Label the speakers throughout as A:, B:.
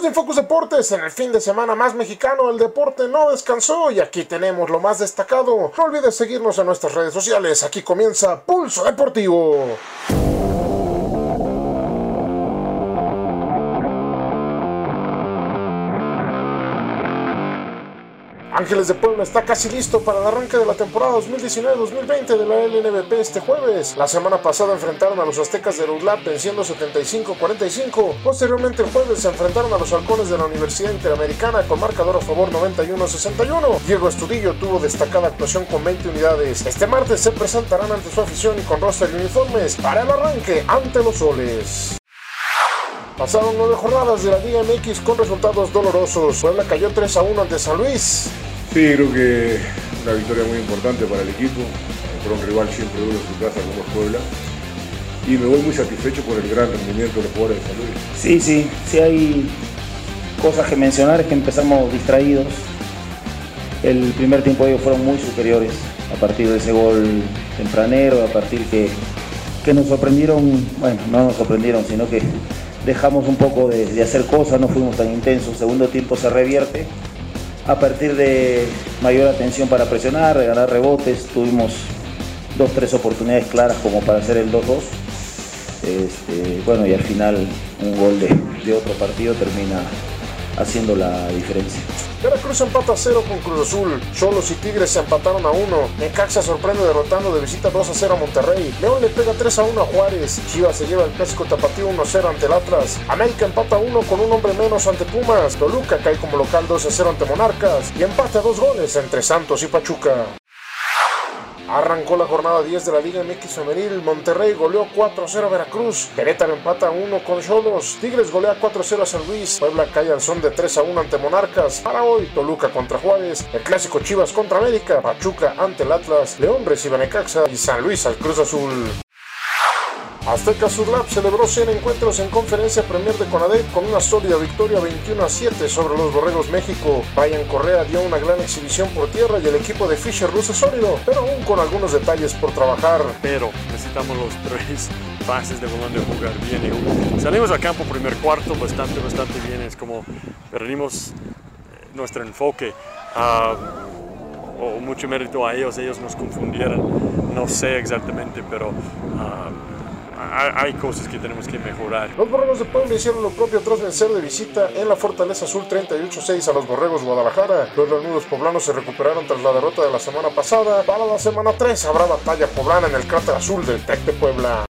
A: De Infocus Deportes, en el fin de semana más mexicano, el deporte no descansó y aquí tenemos lo más destacado. No olvides seguirnos en nuestras redes sociales. Aquí comienza Pulso Deportivo. Ángeles de Puebla está casi listo para el arranque de la temporada 2019-2020 de la LNBP este jueves. La semana pasada enfrentaron a los Aztecas de Uslap venciendo 75-45. Posteriormente el jueves se enfrentaron a los Halcones de la Universidad Interamericana con marcador a favor 91-61. Diego Estudillo tuvo destacada actuación con 20 unidades. Este martes se presentarán ante su afición y con roster de uniformes para el arranque ante los soles. Pasaron nueve jornadas de la Liga con resultados dolorosos. Puebla cayó 3 a 1 ante San Luis.
B: Sí, creo que una victoria muy importante para el equipo, contra un rival siempre duro en su casa como es Puebla. Y me voy muy satisfecho por el gran rendimiento de los jugadores de San Luis.
C: Sí, sí, sí hay cosas que mencionar, es que empezamos distraídos. El primer tiempo ellos fueron muy superiores a partir de ese gol tempranero, a partir que, que nos sorprendieron, bueno, no nos sorprendieron, sino que dejamos un poco de, de hacer cosas, no fuimos tan intensos. Segundo tiempo se revierte a partir de mayor atención para presionar, de ganar rebotes, tuvimos dos, tres oportunidades claras como para hacer el 2-2. Este, bueno, y al final un gol de otro partido termina haciendo la diferencia.
A: Veracruz empata a 0 con Cruz Azul. Cholos y Tigres se empataron a 1. Necaxa sorprende derrotando de visita 2 a 0 a Monterrey. León le pega 3 a 1 a Juárez. Chivas se lleva el clásico tapatío 1 a 0 ante el Atlas. América empata 1 con un hombre menos ante Pumas. Toluca cae como local 2 a 0 ante Monarcas. Y empate a 2 goles entre Santos y Pachuca. Arrancó la jornada 10 de la Liga MX Femenil. Monterrey goleó 4-0 a Veracruz. Querétaro empata 1 con Cholos. Tigres golea 4-0 a San Luis. Puebla cae son de 3-1 ante Monarcas. Para hoy, Toluca contra Juárez. El clásico Chivas contra América. Pachuca ante el Atlas. León recibe a. Y San Luis al Cruz Azul. Azteca Surlab celebró 100 encuentros en conferencia Premier de Conadep con una sólida victoria 21 a 7 sobre los Borregos México. Brian Correa dio una gran exhibición por tierra y el equipo de Fisher luce sólido, pero aún con algunos detalles por trabajar.
D: Pero necesitamos los tres fases de balón de jugar bien. Y salimos al campo primer cuarto bastante, bastante bien. Es como perdimos nuestro enfoque. O mucho mérito a ellos, ellos nos confundieron. No sé exactamente, pero... Uh, hay cosas que tenemos que mejorar.
A: Los Borregos de Puebla hicieron lo propio tras vencer de visita en la Fortaleza Azul 38-6 a los Borregos Guadalajara. Los renudos poblanos se recuperaron tras la derrota de la semana pasada. Para la semana 3 habrá batalla poblana en el cráter azul del Tec de Puebla.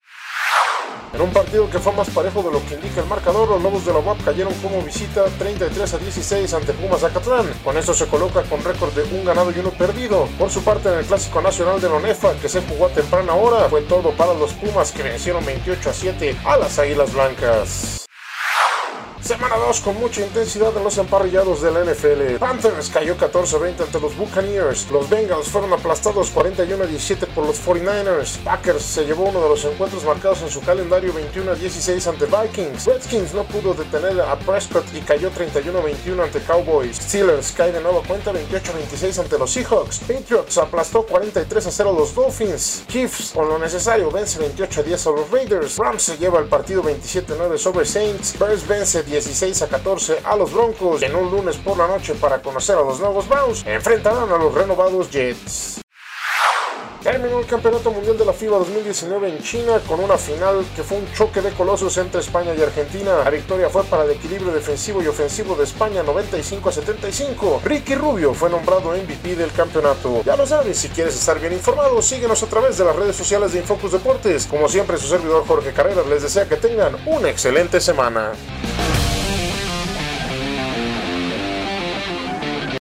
A: En un partido que fue más parejo de lo que indica el marcador, los Lobos de la UAP cayeron como visita 33 a 16 ante Pumas Zacatlán. Con esto se coloca con récord de un ganado y uno perdido. Por su parte, en el Clásico Nacional de la ONEFA, que se jugó a temprana hora, fue todo para los Pumas que vencieron 28 a 7 a las Águilas Blancas. Semana 2 con mucha intensidad en los emparrillados de la NFL. Panthers cayó 14-20 ante los Buccaneers. Los Bengals fueron aplastados 41-17 por los 49ers. Packers se llevó uno de los encuentros marcados en su calendario 21-16 ante Vikings. Redskins no pudo detener a Prescott y cayó 31-21 ante Cowboys. Steelers cae de nueva cuenta 28-26 ante los Seahawks. Patriots aplastó 43-0 a los Dolphins. Chiefs con lo necesario vence 28-10 a los Raiders. Rams se lleva el partido 27-9 sobre Saints. Bears vence 16 a 14 a los Broncos en un lunes por la noche para conocer a los nuevos Browns. Enfrentarán a los renovados Jets. Terminó el Campeonato Mundial de la FIBA 2019 en China con una final que fue un choque de colosos entre España y Argentina. La victoria fue para el equilibrio defensivo y ofensivo de España 95 a 75. Ricky Rubio fue nombrado MVP del campeonato. Ya lo sabes, si quieres estar bien informado, síguenos a través de las redes sociales de Infocus Deportes. Como siempre, su servidor Jorge Carreras les desea que tengan una excelente semana.